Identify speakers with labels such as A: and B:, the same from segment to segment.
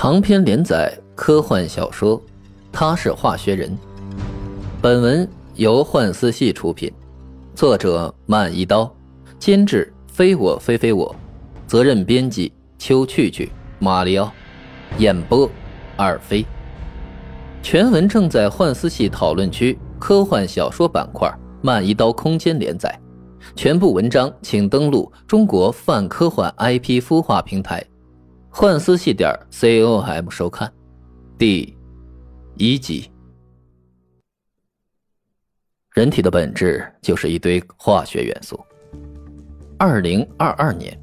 A: 长篇连载科幻小说《他是化学人》，本文由幻思系出品，作者慢一刀，监制非我非非我，责任编辑秋去去、马里奥，演播二飞。全文正在幻思系讨论区科幻小说板块慢一刀空间连载，全部文章请登录中国泛科幻 IP 孵化平台。幻思系点 com 收看，第一集。人体的本质就是一堆化学元素。二零二二年，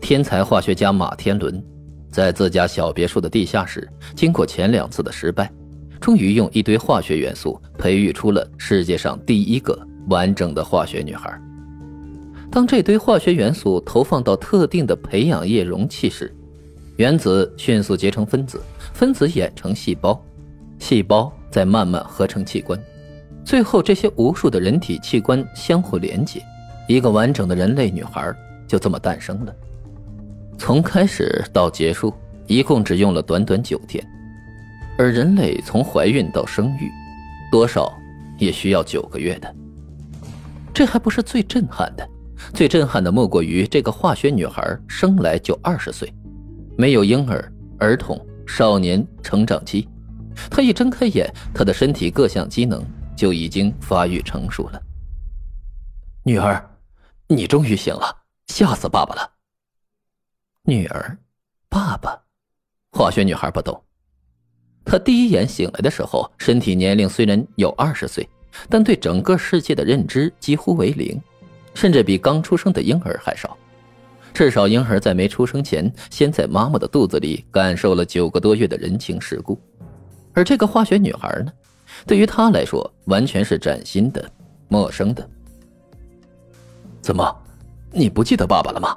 A: 天才化学家马天伦在自家小别墅的地下室，经过前两次的失败，终于用一堆化学元素培育出了世界上第一个完整的化学女孩。当这堆化学元素投放到特定的培养液容器时，原子迅速结成分子，分子演成细胞，细胞再慢慢合成器官，最后这些无数的人体器官相互连接，一个完整的人类女孩就这么诞生了。从开始到结束，一共只用了短短九天，而人类从怀孕到生育，多少也需要九个月的。这还不是最震撼的，最震撼的莫过于这个化学女孩生来就二十岁。没有婴儿、儿童、少年成长期，他一睁开眼，他的身体各项机能就已经发育成熟了。女儿，你终于醒了，吓死爸爸了。女儿，爸爸，化学女孩不懂。她第一眼醒来的时候，身体年龄虽然有二十岁，但对整个世界的认知几乎为零，甚至比刚出生的婴儿还少。至少婴儿在没出生前，先在妈妈的肚子里感受了九个多月的人情世故，而这个化学女孩呢，对于她来说完全是崭新的、陌生的。怎么，你不记得爸爸了吗？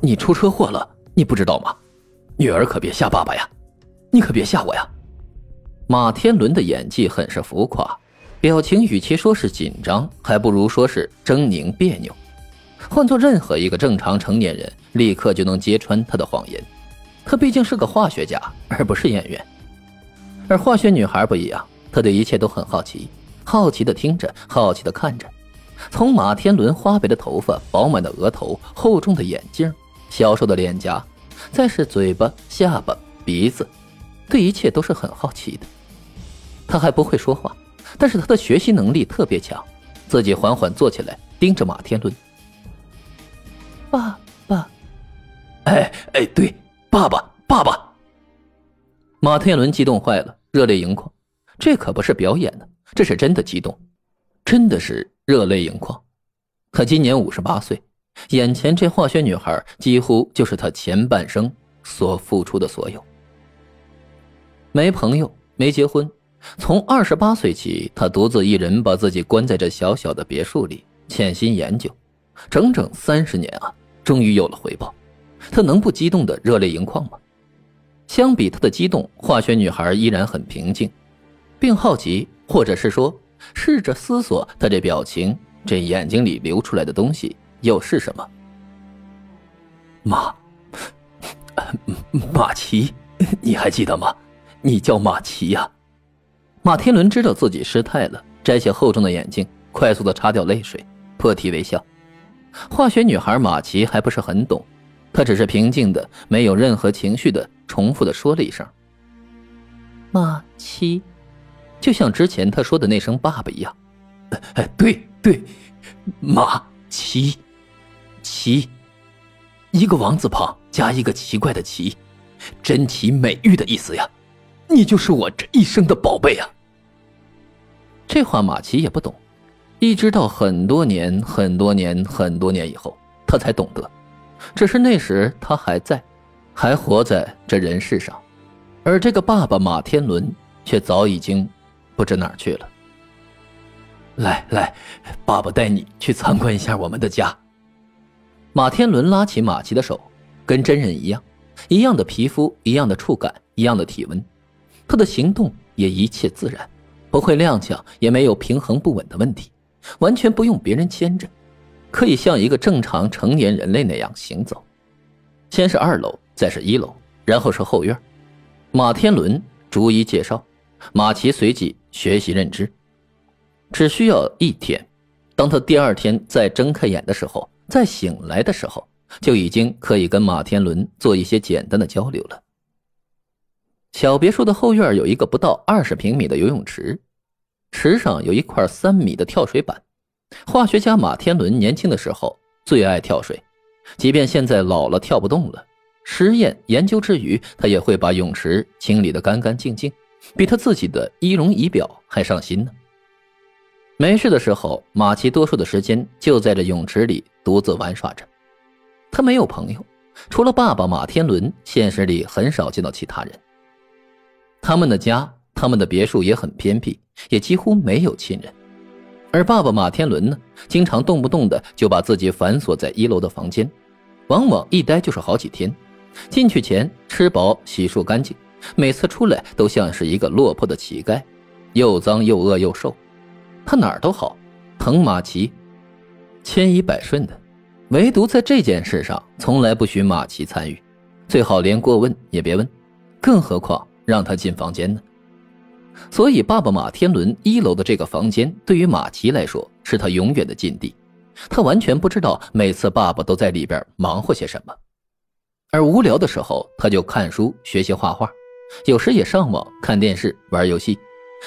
A: 你出车祸了，你不知道吗？女儿可别吓爸爸呀，你可别吓我呀！马天伦的演技很是浮夸，表情与其说是紧张，还不如说是狰狞别扭。换做任何一个正常成年人，立刻就能揭穿他的谎言。他毕竟是个化学家，而不是演员。而化学女孩不一样，她对一切都很好奇，好奇的听着，好奇的看着。从马天伦花白的头发、饱满的额头、厚重的眼镜、消瘦的脸颊，再是嘴巴、下巴、鼻子，对一切都是很好奇的。他还不会说话，但是他的学习能力特别强。自己缓缓坐起来，盯着马天伦。爸爸，哎哎，对，爸爸，爸爸。马天伦激动坏了，热泪盈眶。这可不是表演的，这是真的激动，真的是热泪盈眶。他今年五十八岁，眼前这化学女孩几乎就是他前半生所付出的所有。没朋友，没结婚，从二十八岁起，他独自一人把自己关在这小小的别墅里，潜心研究。整整三十年啊，终于有了回报，他能不激动的热泪盈眶吗？相比他的激动，化学女孩依然很平静，并好奇，或者是说，试着思索他这表情、这眼睛里流出来的东西又是什么？马，马奇，你还记得吗？你叫马奇呀。马天伦知道自己失态了，摘下厚重的眼镜，快速的擦掉泪水，破涕为笑。化学女孩马奇还不是很懂，她只是平静的、没有任何情绪的重复的说了一声“马奇”，就像之前他说的那声“爸爸”一样。哎，对对，马奇，奇，一个王字旁加一个奇怪的奇，珍奇美玉的意思呀。你就是我这一生的宝贝啊。这话马奇也不懂。一直到很多年、很多年、很多年以后，他才懂得，只是那时他还在，还活在这人世上，而这个爸爸马天伦却早已经不知哪儿去了。来来，爸爸带你去参观一下我们的家。马天伦拉起马奇的手，跟真人一样，一样的皮肤，一样的触感，一样的体温，他的行动也一切自然，不会踉跄，也没有平衡不稳的问题。完全不用别人牵着，可以像一个正常成年人类那样行走。先是二楼，再是一楼，然后是后院。马天伦逐一介绍，马奇随即学习认知。只需要一天，当他第二天再睁开眼的时候，再醒来的时候，就已经可以跟马天伦做一些简单的交流了。小别墅的后院有一个不到二十平米的游泳池，池上有一块三米的跳水板。化学家马天伦年轻的时候最爱跳水，即便现在老了跳不动了，实验研究之余，他也会把泳池清理得干干净净，比他自己的仪容仪表还上心呢。没事的时候，马奇多数的时间就在这泳池里独自玩耍着。他没有朋友，除了爸爸马天伦，现实里很少见到其他人。他们的家，他们的别墅也很偏僻，也几乎没有亲人。而爸爸马天伦呢，经常动不动的就把自己反锁在一楼的房间，往往一待就是好几天。进去前吃饱洗漱干净，每次出来都像是一个落魄的乞丐，又脏又饿又瘦。他哪儿都好，疼马奇，千依百顺的，唯独在这件事上从来不许马奇参与，最好连过问也别问，更何况。让他进房间呢，所以爸爸马天伦一楼的这个房间对于马奇来说是他永远的禁地，他完全不知道每次爸爸都在里边忙活些什么，而无聊的时候他就看书学习画画，有时也上网看电视玩游戏，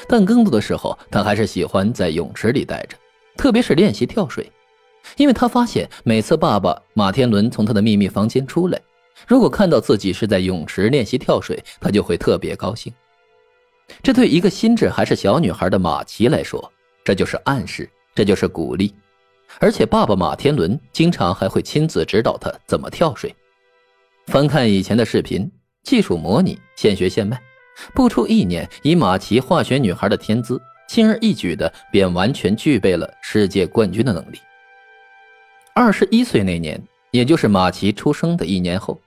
A: 但更多的时候他还是喜欢在泳池里待着，特别是练习跳水，因为他发现每次爸爸马天伦从他的秘密房间出来。如果看到自己是在泳池练习跳水，他就会特别高兴。这对一个心智还是小女孩的马奇来说，这就是暗示，这就是鼓励。而且爸爸马天伦经常还会亲自指导她怎么跳水。翻看以前的视频，技术模拟，现学现卖，不出一年，以马奇化学女孩的天资，轻而易举的便完全具备了世界冠军的能力。二十一岁那年，也就是马奇出生的一年后。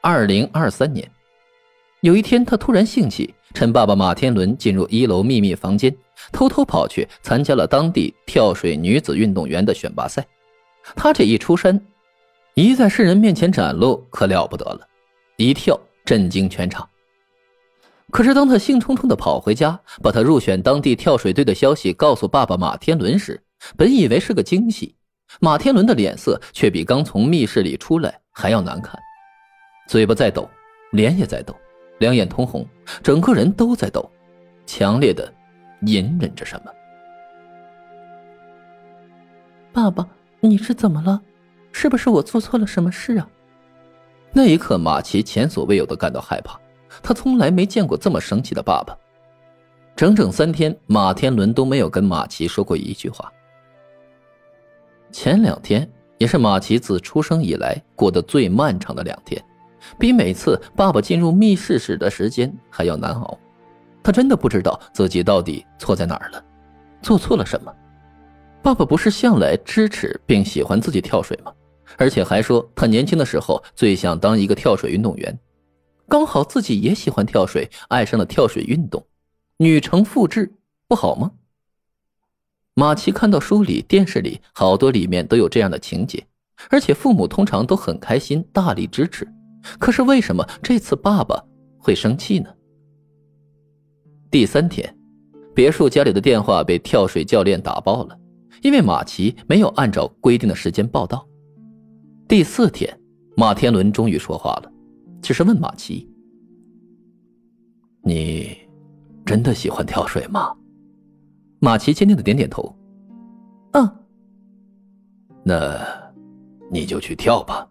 A: 二零二三年，有一天，他突然兴起，趁爸爸马天伦进入一楼秘密房间，偷偷跑去参加了当地跳水女子运动员的选拔赛。他这一出山，一在世人面前展露，可了不得了，一跳震惊全场。可是，当他兴冲冲的跑回家，把他入选当地跳水队的消息告诉爸爸马天伦时，本以为是个惊喜，马天伦的脸色却比刚从密室里出来还要难看。嘴巴在抖，脸也在抖，两眼通红，整个人都在抖，强烈的隐忍着什么。
B: 爸爸，你是怎么了？是不是我做错了什么事啊？
A: 那一刻，马奇前所未有的感到害怕，他从来没见过这么生气的爸爸。整整三天，马天伦都没有跟马奇说过一句话。前两天也是马奇自出生以来过得最漫长的两天。比每次爸爸进入密室时的时间还要难熬，他真的不知道自己到底错在哪儿了，做错了什么。爸爸不是向来支持并喜欢自己跳水吗？而且还说他年轻的时候最想当一个跳水运动员，刚好自己也喜欢跳水，爱上了跳水运动，女成复制不好吗？马奇看到书里、电视里好多里面都有这样的情节，而且父母通常都很开心，大力支持。可是为什么这次爸爸会生气呢？第三天，别墅家里的电话被跳水教练打爆了，因为马奇没有按照规定的时间报到。第四天，马天伦终于说话了，只是问马奇：“你真的喜欢跳水吗？”马奇坚定的点点头：“
B: 嗯。”
A: 那你就去跳吧，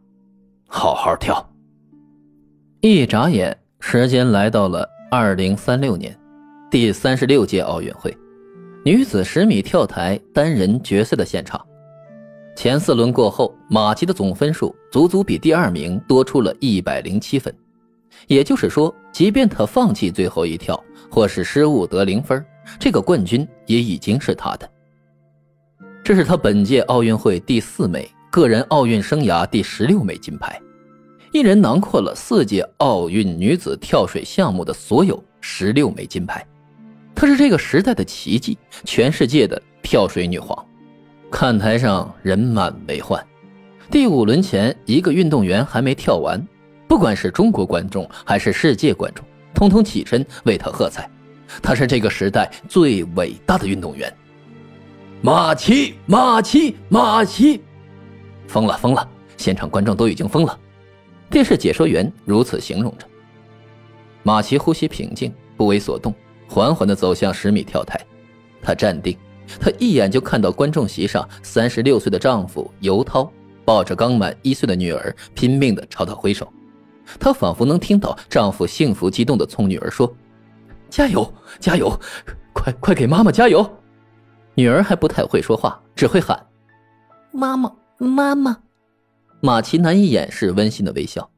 A: 好好跳。一眨眼，时间来到了二零三六年，第三十六届奥运会女子十米跳台单人决赛的现场。前四轮过后，马奇的总分数足足比第二名多出了一百零七分，也就是说，即便他放弃最后一跳，或是失误得零分，这个冠军也已经是他的。这是他本届奥运会第四枚，个人奥运生涯第十六枚金牌。一人囊括了四届奥运女子跳水项目的所有十六枚金牌，她是这个时代的奇迹，全世界的跳水女皇。看台上人满为患，第五轮前一个运动员还没跳完，不管是中国观众还是世界观众，通通起身为他喝彩。她是这个时代最伟大的运动员。马奇，马奇，马奇！疯了，疯了！现场观众都已经疯了。电视解说员如此形容着。马奇呼吸平静，不为所动，缓缓地走向十米跳台。他站定，他一眼就看到观众席上三十六岁的丈夫尤涛抱着刚满一岁的女儿，拼命地朝他挥手。她仿佛能听到丈夫幸福激动地冲女儿说：“加油，加油，快快给妈妈加油！”女儿还不太会说话，只会喊：“
B: 妈妈，妈妈。”
A: 马奇难以掩饰温馨的微笑。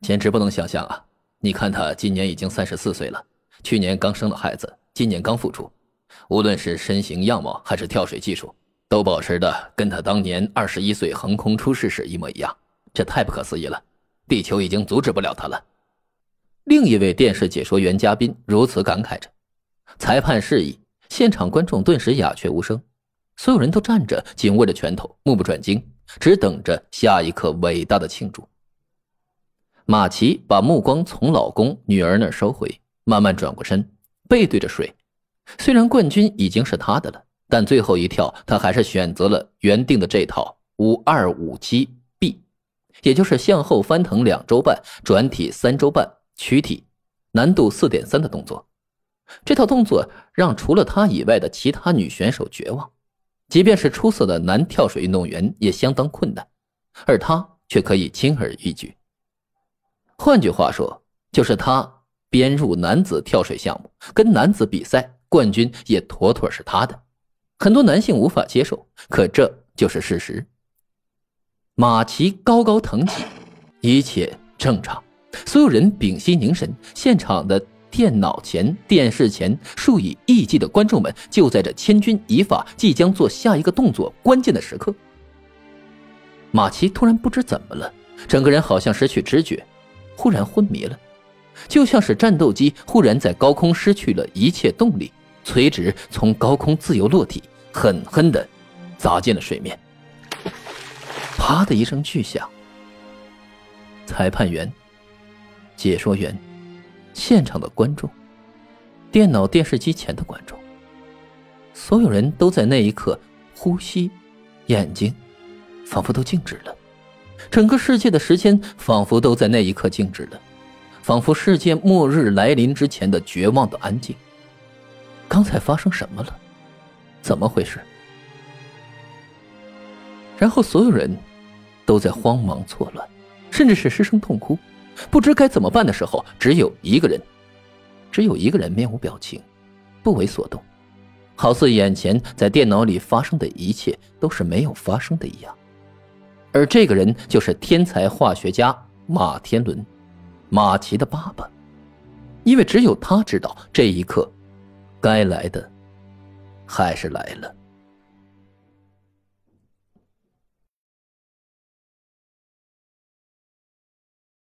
A: 简直不能想象啊！你看他今年已经三十四岁了，去年刚生了孩子，今年刚复出，无论是身形样貌还是跳水技术，都保持的跟他当年二十一岁横空出世时一模一样，这太不可思议了！地球已经阻止不了他了。另一位电视解说员嘉宾如此感慨着。裁判示意，现场观众顿时鸦雀无声，所有人都站着，紧握着拳头，目不转睛，只等着下一刻伟大的庆祝。马奇把目光从老公、女儿那儿收回，慢慢转过身，背对着水。虽然冠军已经是他的了，但最后一跳他还是选择了原定的这套五二五七 B，也就是向后翻腾两周半、转体三周半、躯体，难度四点三的动作。这套动作让除了他以外的其他女选手绝望，即便是出色的男跳水运动员也相当困难，而他却可以轻而易举。换句话说，就是他编入男子跳水项目，跟男子比赛，冠军也妥妥是他的。很多男性无法接受，可这就是事实。马奇高高腾起，一切正常，所有人屏息凝神，现场的电脑前、电视前数以亿计的观众们，就在这千钧一发即将做下一个动作关键的时刻，马奇突然不知怎么了，整个人好像失去知觉。忽然昏迷了，就像是战斗机忽然在高空失去了一切动力，垂直从高空自由落体，狠狠地砸进了水面。啪的一声巨响，裁判员、解说员、现场的观众、电脑电视机前的观众，所有人都在那一刻呼吸，眼睛仿佛都静止了。整个世界的时间仿佛都在那一刻静止了，仿佛世界末日来临之前的绝望的安静。刚才发生什么了？怎么回事？然后所有人都在慌忙错乱，甚至是失声痛哭，不知该怎么办的时候，只有一个人，只有一个人面无表情，不为所动，好似眼前在电脑里发生的一切都是没有发生的一样。而这个人就是天才化学家马天伦，马奇的爸爸，因为只有他知道这一刻，该来的还是来了。